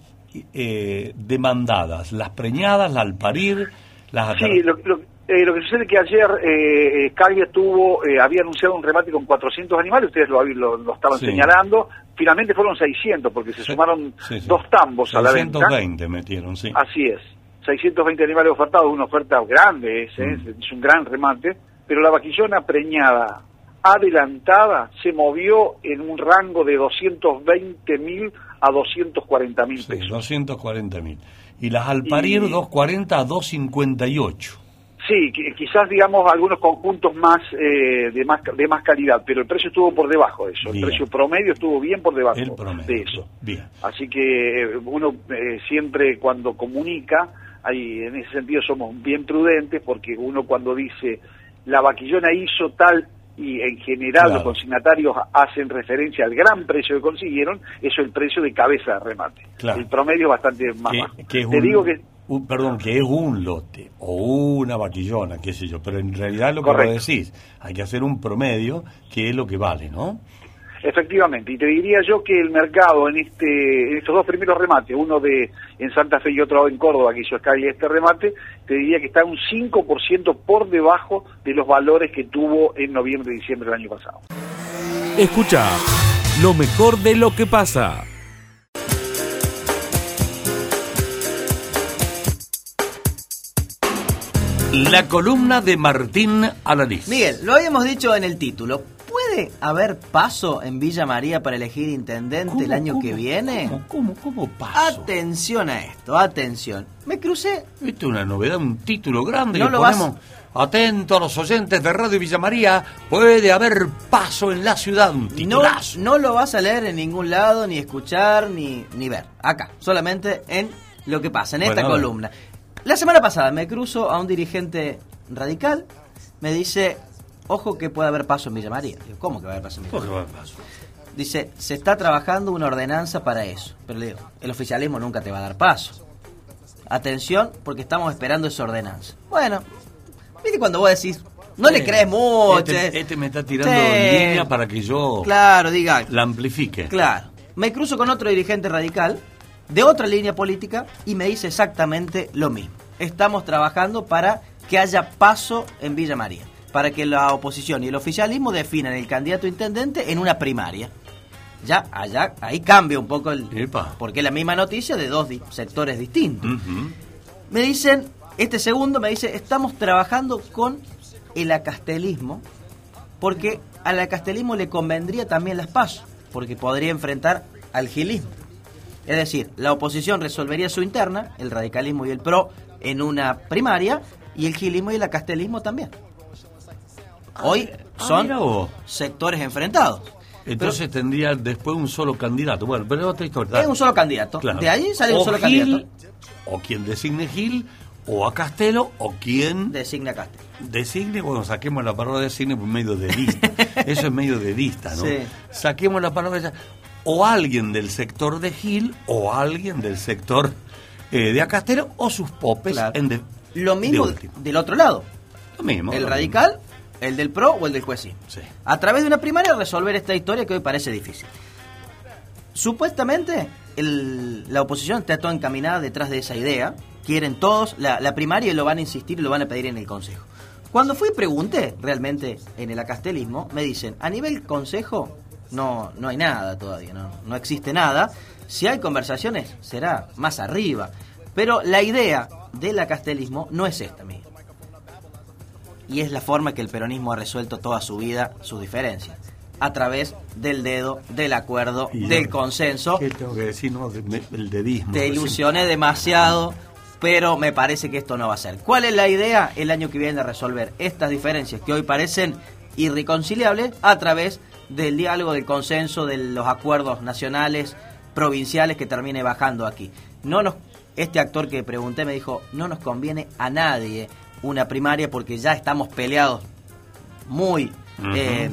eh, demandadas? ¿Las preñadas, las al parir? Las sí, lo, lo, eh, lo que sucede es que ayer eh, Scarlett tuvo, eh, había anunciado un remate con 400 animales, ustedes lo, lo, lo estaban Sí. señalando, finalmente fueron 600 porque se Sí, sumaron sí, dos tambos a la venta. 620 metieron, sí. Así es, 620 animales ofertados, una oferta grande, es, ¿eh? Mm. es un gran remate, pero la vaquillona preñada adelantada se movió en un rango de 220 mil a 240 mil Sí, pesos. 240 mil. Y las al parir, Y- 240 a 258. Sí, qui- quizás digamos algunos conjuntos más, eh, de más de más calidad, pero el precio estuvo por debajo de eso. Bien. El precio promedio estuvo bien por debajo de eso. Bien. Así que eh, uno eh, siempre cuando comunica, ahí en ese sentido somos bien prudentes porque uno cuando dice la vaquillona hizo tal y en general Claro. los consignatarios hacen referencia al gran precio que consiguieron, eso es el precio de cabeza de remate. Claro. El promedio es bastante más Que, bajo. que es Te un, digo que un- perdón, que es un lote o una vaquillona, qué sé yo, pero en realidad lo que vos decís, hay que hacer un promedio que es lo que vale, ¿no? Efectivamente, y te diría yo que el mercado en este en estos dos primeros remates, uno de en Santa Fe y otro en Córdoba, que hizo Sky este remate, te diría que está un 5% por debajo de los valores que tuvo en noviembre y diciembre del año pasado. Escucha lo mejor de lo que pasa. La columna de Martín Alanís. Miguel, lo habíamos dicho en el título. ¿Puede haber paso en Villa María para elegir intendente el año que viene? ¿Cómo, cómo, cómo paso? Atención a esto, atención. Me crucé. Esto es una novedad, un título grande No que lo vas- ponemos. Atento a los oyentes de Radio Villa María, puede haber paso en la ciudad, un No, titulazo. no lo vas a leer en ningún lado, ni escuchar, ni, ni ver. Acá, solamente en lo que pasa, en esta Bueno, columna. La semana pasada me cruzo a un dirigente radical, me dice, ojo que puede haber paso en Villa María. Digo, ¿cómo que va a haber paso en Villa ¿Por qué María? va a haber paso? Dice, se está trabajando una ordenanza para eso. Pero le digo, el oficialismo nunca te va a dar paso. Atención, porque estamos esperando esa ordenanza. Bueno, viste cuando vos decís, no le crees mucho. Este, este me está tirando Sí. línea para que yo Claro, diga. la amplifique. Claro. Me cruzo con otro dirigente radical de otra línea política y me dice exactamente lo mismo. Estamos trabajando para que haya paso en Villa María, para que la oposición y el oficialismo definan el candidato intendente en una primaria. Ya, allá, ahí cambia un poco el... Epa. Porque es la misma noticia de dos di- sectores distintos. Me dicen, este segundo me dice, estamos trabajando con el acastelismo, porque al acastelismo le convendría también las pasos, porque podría enfrentar al gilismo. Es decir, la oposición resolvería su interna, el radicalismo y el PRO, en una primaria, y el gilismo y el acastelismo también. Hoy Ah, son sectores enfrentados. Entonces tendría después un solo candidato. Bueno, pero otra historia. Es un solo candidato. Claro. De ahí sale un solo Gil, candidato. O quien designe Gil, o a Castelo, o quien Designa Castelo. designe, bueno, saquemos la palabra designe por medio de lista. Eso es medio de lista, ¿no? Sí. Saquemos la palabra. O alguien del sector de Gil, o alguien del sector eh, de Acastelo, o sus popes Claro. en de, Lo mismo de del otro lado. Lo mismo. el lo radical, el del PRO o el del mismo. Sí. A través de una primaria resolver esta historia que hoy parece difícil. Supuestamente el- la oposición está toda encaminada detrás de esa idea. Quieren todos la, la primaria y lo van a insistir y lo van a pedir en el Consejo. Cuando fui y pregunté realmente en el acastelismo, me dicen, a nivel Consejo no, no hay nada todavía, no, no existe nada. Si hay conversaciones, será más arriba. Pero la idea del acastelismo no es esta, Miguel y es la forma que el peronismo ha resuelto toda su vida sus diferencias a través del dedo, del acuerdo, Y del yo- consenso. ¿Qué tengo que decir? No, De- el dedismo. Te ilusioné demasiado, pero me parece que esto no va a ser. ¿Cuál es la idea el año que viene de resolver estas diferencias que hoy parecen irreconciliables a través del diálogo, del consenso, de los acuerdos nacionales, provinciales que termine bajando aquí? No nos este actor que pregunté me dijo, "No nos conviene a nadie una primaria porque ya estamos peleados muy eh,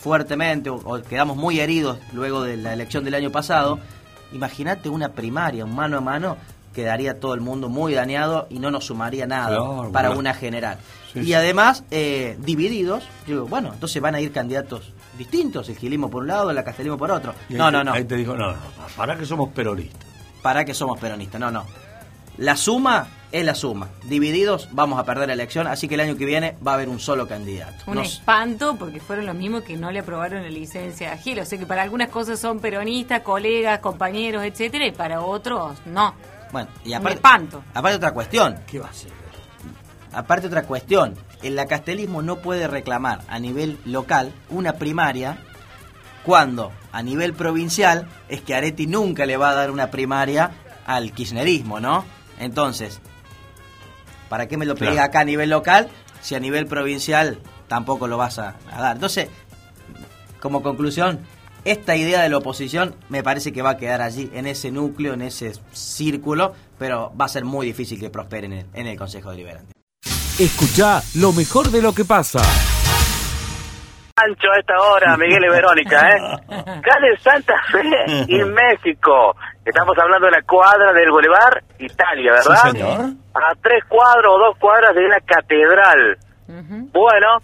fuertemente o, o quedamos muy heridos luego de la elección del año pasado, imagínate una primaria, un mano a mano, quedaría todo el mundo muy dañado y no nos sumaría nada Claro, para bueno. una general. Sí, y sí. además, eh, divididos, digo, bueno, entonces van a ir candidatos distintos, el gilismo por un lado, el castelismo por otro. Y No, no, no. Ahí te dijo, no, no, para que somos peronistas. para que somos peronistas. No, no. La suma es la suma. Divididos vamos a perder la elección, así que el año que viene va a haber un solo candidato. Un Nos- espanto porque fueron los mismos que no le aprobaron la licencia a Gil. O sea que para algunas cosas son peronistas, colegas, compañeros, etcétera, y para otros no. bueno, y Un aparte, espanto. aparte otra cuestión. ¿Qué va a ser? Aparte otra cuestión. El castelismo no puede reclamar a nivel local una primaria cuando a nivel provincial es que Areti nunca le va a dar una primaria al kirchnerismo, ¿no? Entonces, ¿para qué me lo pedís Claro. acá a nivel local si a nivel provincial tampoco lo vas a, a dar? Entonces, como conclusión, esta idea de la oposición me parece que va a quedar allí, en ese núcleo, en ese círculo, pero va a ser muy difícil que prospere en el, en el Consejo Deliberante. Escucha lo mejor de lo que pasa. Ancho a esta hora, Miguel y Verónica, ¿eh? Calle Santa Fe y México. Estamos hablando de la cuadra del Boulevard Italia, ¿verdad? Sí, señor. A tres cuadros o dos cuadras de la catedral. Bueno,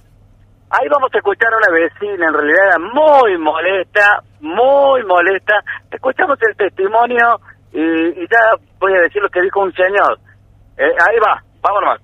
ahí vamos a escuchar a una vecina, en realidad era muy molesta, muy molesta. Escuchamos el testimonio y, y ya voy a decir lo que dijo un señor. Eh, ahí va, vámonos.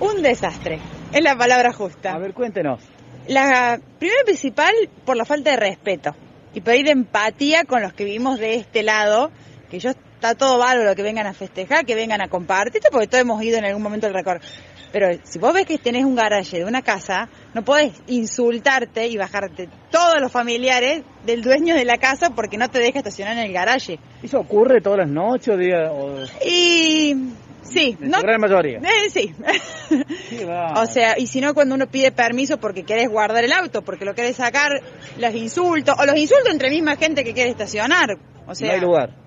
Un desastre, es la palabra justa. A ver, cuéntenos. La primero y principal por la falta de respeto y pedir empatía con los que vivimos de este lado, que yo está todo bárbaro que vengan a festejar, que vengan a compartir, porque todos hemos ido en algún momento del recorrido. Pero si vos ves que tenés un garaje de una casa, no podés insultarte y bajarte todos los familiares del dueño de la casa porque no te deja estacionar en el garaje. ¿Eso ocurre todas las noches o día? O... Y sí, En no, gran mayoría. eh, sí. O sea, y si no cuando uno pide permiso porque querés guardar el auto, porque lo querés sacar, los insultos, o los insultos entre misma gente que quiere estacionar. O sea, no hay lugar.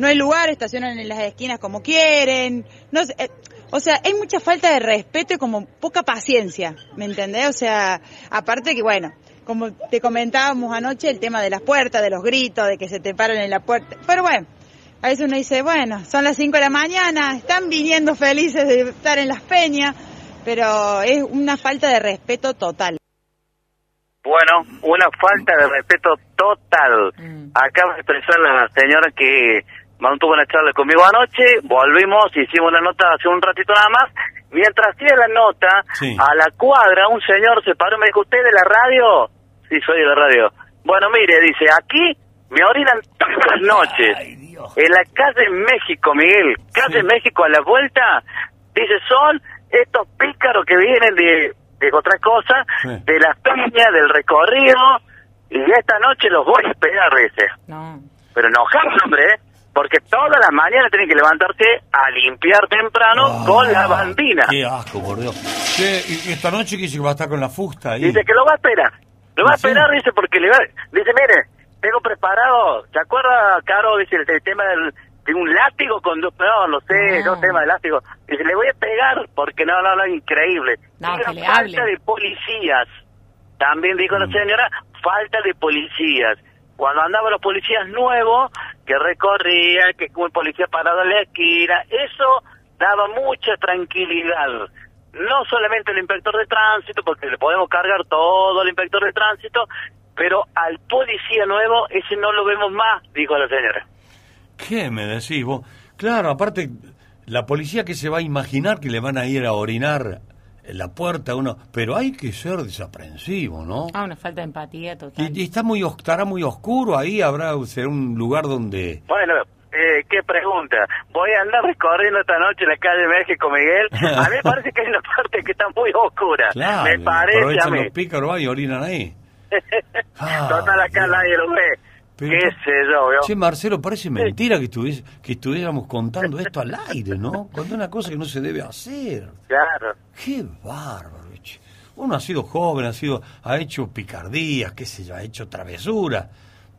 No hay lugar, estacionan en las esquinas como quieren. No sé, eh, o sea, hay mucha falta de respeto y como poca paciencia, ¿me entendés? O sea, aparte que bueno, como te comentábamos anoche, el tema de las puertas, de los gritos, de que se te paran en la puerta. Pero bueno, a veces uno dice, bueno, son las 5 de la mañana, están viniendo felices de estar en las peñas, pero es una falta de respeto total. Bueno, una falta de respeto total. Acaba de expresar la señora que mantuvo una charla conmigo anoche, volvimos, hicimos la nota hace un ratito nada más. Mientras hacía la nota, Sí. a la cuadra un señor se paró y me dijo, ¿usted de la radio? Sí, soy de la radio. Bueno, mire, dice, aquí me orinan todas las noches. En la calle México, Miguel, calle México a la vuelta, dice, son estos pícaros que vienen de, de otra cosa, de la peña, del recorrido, y esta noche los voy a esperar, dice. No. Pero enojados, hombre, ¿eh? Porque todas las mañanas tienen que levantarse a limpiar temprano con la bandina. Qué asco, por Dios. Che, y esta noche que dice que va a estar con la fusta ahí. Dice que lo va a esperar. Lo va a ¿Sí? esperar, dice, porque le va... Dice, mire, tengo preparado... ¿Se acuerda, Caro, dice, el, el tema del... Tengo un látigo con dos... No, no sé, No. dos temas de látigo. Dice, le voy a pegar porque no, no, no, increíble. No, Y que la le falta hable. de policías. También dijo la señora, falta de policías. Cuando andaban los policías nuevos, que recorría, que un policía parado en la esquina, eso daba mucha tranquilidad. No solamente el inspector de tránsito, porque le podemos cargar todo al inspector de tránsito, pero al policía nuevo, ese no lo vemos más, dijo la señora. ¿Qué me decís vos? Claro, aparte, la policía que se va a imaginar que le van a ir a orinar la puerta a uno, pero hay que ser desaprensivo, ¿no? Ah, una falta de empatía total. Y, y está muy, os- estará muy oscuro ahí, habrá será un lugar donde... Bueno, eh, qué pregunta. Voy a andar recorriendo esta noche la calle México, Miguel. A mí me parece que hay una parte que está muy oscura. Claro, me parece a aprovechan mí. los pícaros van y orinan ahí. Ah, Total, acá nadie lo ve. Pero- qué sé yo, ¿vio? Che, Marcelo, parece mentira que, estuviese- que estuviéramos contando esto al aire, ¿no? Cuando es una cosa que no se debe hacer. Claro. Qué bárbaro, che. Uno ha sido joven, ha sido, ha hecho picardías, qué sé yo, ha hecho travesuras,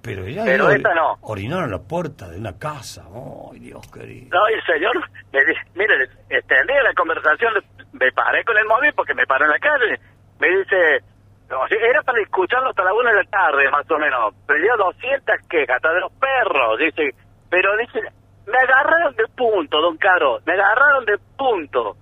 pero ya Pero esta no. orinaron a la puerta de una casa. Ay, Dios querido. No, y el señor me dice, mire, extendí la conversación, me paré con el móvil porque me paró en la calle. Me dice, no, sí, era para discutir escucharlo hasta la una de la tarde, más o menos. Pero 200 quejas, hasta de los perros. Dice, pero dice, me agarraron de punto, don Caro, me agarraron de punto.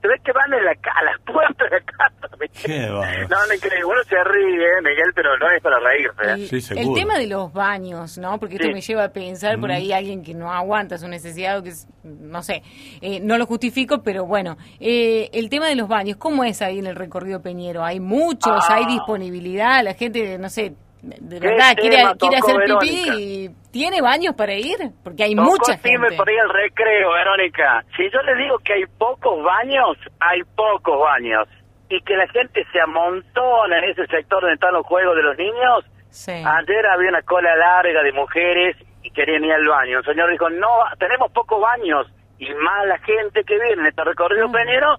Se ve que van en la, a las puertas de la casa. Qué. No, no increíble. Uno se ríe, Miguel, pero no es para reírse. ¿eh? El tema de los baños, ¿no? Porque esto Sí. me lleva a pensar por Mm. ahí alguien que no aguanta su necesidad o que es, no sé, eh, no lo justifico, pero bueno, eh, el tema de los baños, ¿cómo es ahí en el recorrido Peñero? ¿Hay muchos? Ah. ¿Hay disponibilidad? La gente, no sé, de ¿Qué verdad quiere, quiere hacer pipí Verónica? y tiene baños para ir? Porque hay Tocó mucha firme gente. por ahí el recreo, Verónica. Si yo le digo que hay pocos baños, hay pocos baños. Y que la gente se amontona en ese sector donde están los juegos de los niños. Ayer había una cola larga de mujeres y querían ir al baño. El señor dijo, no, tenemos pocos baños. Y más la gente que viene en este recorrido peñero,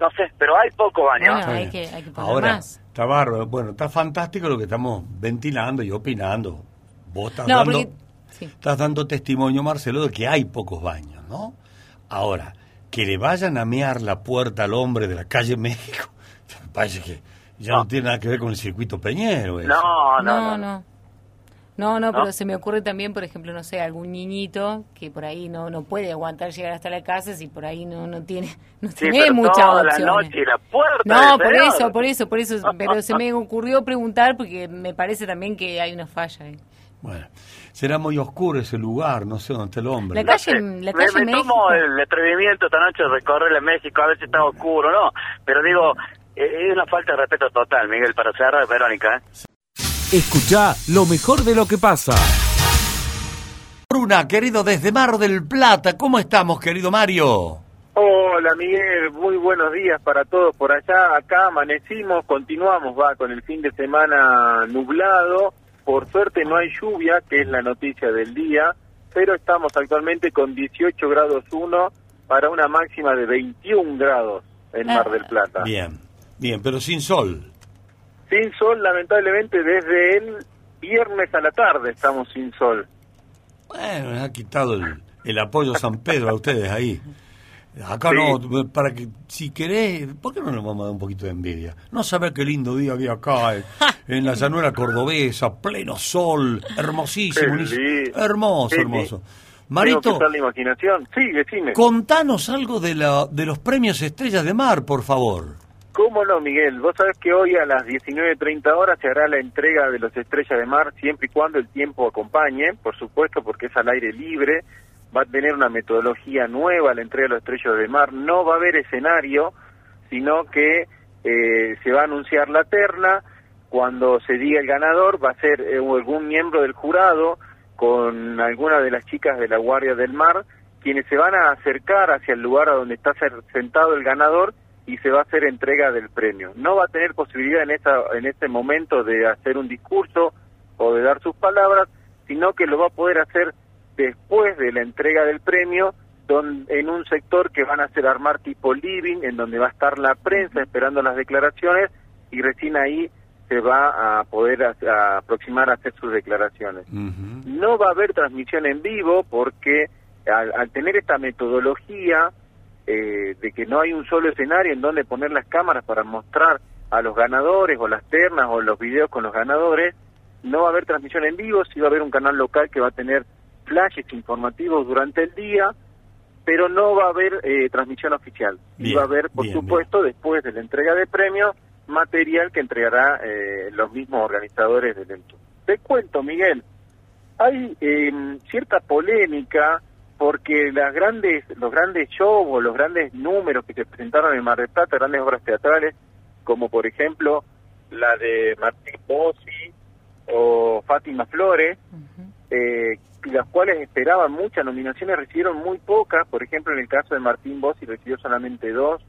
no sé, pero hay pocos baños. Bueno, hay que, hay que poner Ahora, más. está bárbaro. Bueno, está fantástico lo que estamos ventilando y opinando. Vos estás, No, dando, porque- sí. estás dando testimonio, Marcelo, de que hay pocos baños, ¿no? Ahora, que le vayan a mear la puerta al hombre de la calle México, me parece que ya no, tiene nada que ver con el circuito peñero. eso. No, no, no. No, no, pero ¿No? se me ocurre también, por ejemplo, no sé, algún niñito que por ahí no no puede aguantar llegar hasta la casa si por ahí no no tiene no Sí, tiene pero muchas toda la opciones. noche y la puerta No, del por señor. eso, por eso, por eso, pero se me ocurrió preguntar porque me parece también que hay una falla ahí. Bueno, será muy oscuro ese lugar, no sé dónde está el hombre. La calle, la me, calle me México. tomo el atrevimiento esta noche de recorrer México a ver si está oscuro, ¿no? Pero digo, eh, es una falta de respeto total, Miguel, para cerrar, Verónica. ¿eh? Escucha lo mejor de lo que pasa. Bruna, querido, desde Mar del Plata, ¿cómo estamos, querido Mario? Hola Miguel, muy buenos días para todos por allá. Acá amanecimos, continuamos va con el fin de semana nublado. Por suerte no hay lluvia, que es la noticia del día, pero estamos actualmente con 18 grados 1 para una máxima de 21 grados en Mar del Plata. Bien, bien, pero sin sol. Sin sol, lamentablemente, desde el viernes a la tarde estamos sin sol. Bueno, ha quitado el, el apoyo San Pedro a ustedes ahí. Acá Sí. no, para que, si querés, ¿por qué no nos vamos a dar un poquito de envidia? No saber qué lindo día había acá, eh, en la llanura cordobesa, pleno sol, hermosísimo, hermoso, Sí, hermoso. Tengo Marito, que la imaginación. Sí, decime. contanos algo de, la, de los premios Estrellas de Mar, por favor. ¿Cómo no, Miguel? Vos sabés que hoy a las 19.30 horas se hará la entrega de los Estrellas de Mar, siempre y cuando el tiempo acompañe, por supuesto, porque es al aire libre. Va a tener una metodología nueva la entrega de los Estrellas de Mar. No va a haber escenario, sino que eh, se va a anunciar la terna. Cuando se diga el ganador, va a ser eh, algún miembro del jurado con alguna de las chicas de la Guardia del Mar, quienes se van a acercar hacia el lugar a donde está sentado el ganador y se va a hacer entrega del premio. No va a tener posibilidad en, esa, en ese momento de hacer un discurso o de dar sus palabras, sino que lo va a poder hacer después de la entrega del premio en un sector que van a hacer armar tipo living, en donde va a estar la prensa esperando las declaraciones y recién ahí se va a poder a- a aproximar a hacer sus declaraciones. No va a haber transmisión en vivo porque al, al tener esta metodología eh, de que no hay un solo escenario en donde poner las cámaras para mostrar a los ganadores o las ternas o los videos con los ganadores, no va a haber transmisión en vivo, sí va a haber un canal local que va a tener flashes informativos durante el día, pero no va a haber eh, transmisión oficial. Y va a haber, por bien, supuesto, después de la entrega de premios, material que entregará eh, los mismos organizadores del evento. Te cuento, Miguel, hay eh, cierta polémica porque las grandes, los grandes shows o los grandes números que se presentaron en Mar del Plata, grandes obras teatrales, como por ejemplo la de Martín Bossi o Fátima Flores, eh, las cuales esperaban muchas nominaciones, recibieron muy pocas, por ejemplo en el caso de Martín Bossi recibió solamente dos,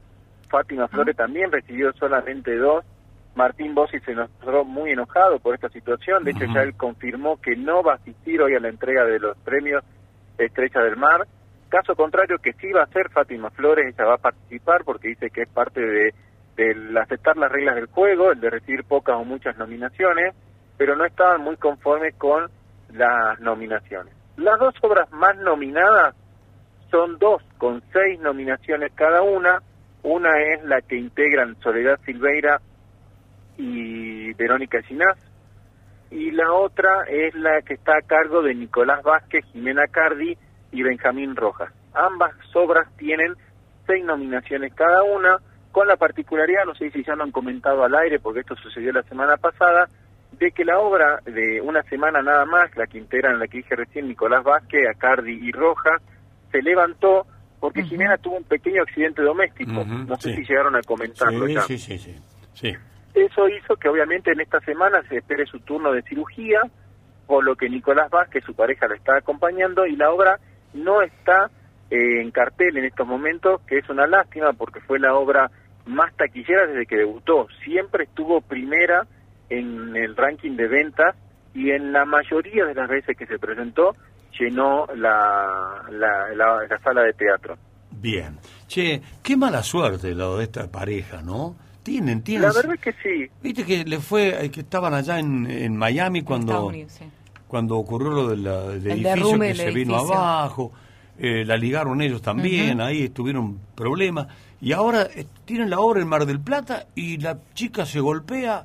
Fátima Flores también recibió solamente dos, Martín Bossi se mostró muy enojado por esta situación, de hecho ya él confirmó que no va a asistir hoy a la entrega de los premios Estrella del Mar, caso contrario que sí va a ser Fátima Flores, ella va a participar porque dice que es parte de del aceptar las reglas del juego, el de recibir pocas o muchas nominaciones, pero no estaban muy conformes con las nominaciones. Las dos obras más nominadas son dos, con seis nominaciones cada una. Una es la que integran Soledad Silveira y Verónica Ginás, y la otra es la que está a cargo de Nicolás Vázquez, Jimena Cardi y Benjamín Rojas. Ambas obras tienen seis nominaciones cada una, con la particularidad, no sé si ya lo han comentado al aire, porque esto sucedió la semana pasada, de que la obra de una semana nada más, la que integran la que dije recién Nicolás Vázquez, Acardi y Rojas, se levantó porque Jimena tuvo un pequeño accidente doméstico. No sé sí. si llegaron a comentarlo Sí, ya. sí, sí, sí. Sí. Eso hizo que obviamente en esta semana se espere su turno de cirugía, por lo que Nicolás Vázquez, su pareja, lo está acompañando y la obra no está eh, en cartel en estos momentos, que es una lástima porque fue la obra más taquillera desde que debutó. Siempre estuvo primera en el ranking de ventas y en la mayoría de las veces que se presentó llenó la, la, la- la sala de teatro. Bien. Che, qué mala suerte lo de esta pareja, ¿no? Tienen, tienen. La verdad es que sí. Viste que le fue, eh, que estaban allá en, en Miami cuando, Estados Unidos, sí. cuando ocurrió lo del, del El edificio que se vino edificio. abajo, eh, la ligaron ellos también, ahí tuvieron problemas, y ahora eh, tienen la obra en Mar del Plata y la chica se golpea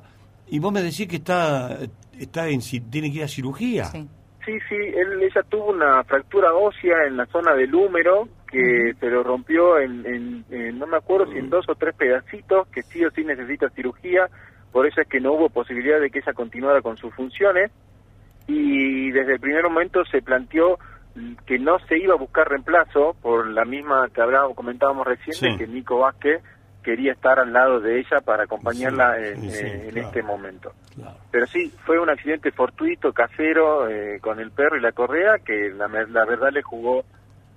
y vos me decís que está, está en, tiene que ir a cirugía. Sí. Sí, sí, él, ella tuvo una fractura ósea en la zona del húmero que se lo rompió en, en- en- no me acuerdo si en dos o tres pedacitos, que sí o sí necesita cirugía, por eso es que no hubo posibilidad de que ella continuara con sus funciones y desde el primer momento se planteó que no se iba a buscar reemplazo por la misma que hablábamos, comentábamos recién, Sí. de que Nico Vázquez quería estar al lado de ella para acompañarla Sí, en, sí, sí, eh, en claro. este momento. Claro. Pero sí, fue un accidente fortuito, casero, eh, con el perro y la correa, que la, la verdad le jugó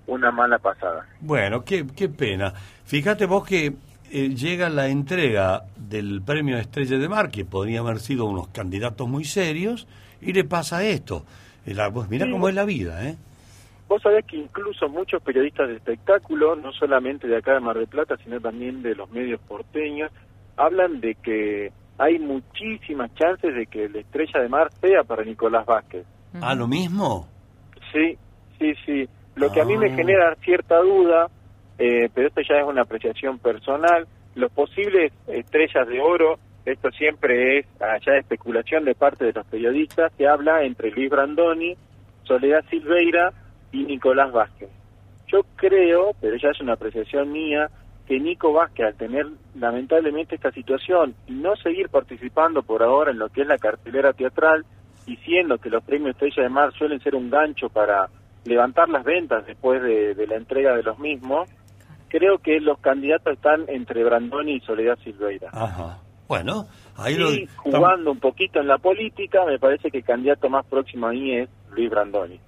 una mala pasada. Bueno, qué, qué pena. Fíjate vos que eh, llega la entrega del premio Estrella de Mar, que podría haber sido unos candidatos muy serios, y le pasa esto. Eh, la- vos mirá Sí. cómo es la vida, ¿eh? Vos sabés que incluso muchos periodistas de espectáculo, no solamente de acá de Mar del Plata, sino también de los medios porteños, hablan de que hay muchísimas chances de que la estrella de mar sea para Nicolás Vázquez. ¿Ah, lo mismo? Sí, sí, sí. Lo que a mí me Ah. genera cierta duda, eh, pero esto ya es una apreciación personal, los posibles estrellas de oro, esto siempre es allá especulación de parte de los periodistas, se habla entre Luis Brandoni, Soledad Silveira y Nicolás Vázquez. Yo creo, pero ya es una apreciación mía, que Nico Vázquez, al tener lamentablemente esta situación y no seguir participando por ahora en lo que es la cartelera teatral, y siendo que los premios Estrella de Mar suelen ser un gancho para levantar las ventas después de, de la entrega de los mismos, creo que los candidatos están entre Brandoni y Soledad Silveira. Ajá. Bueno, ahí y lo... jugando un poquito en la política, me parece que el candidato más próximo ahí es Luis Brandoni.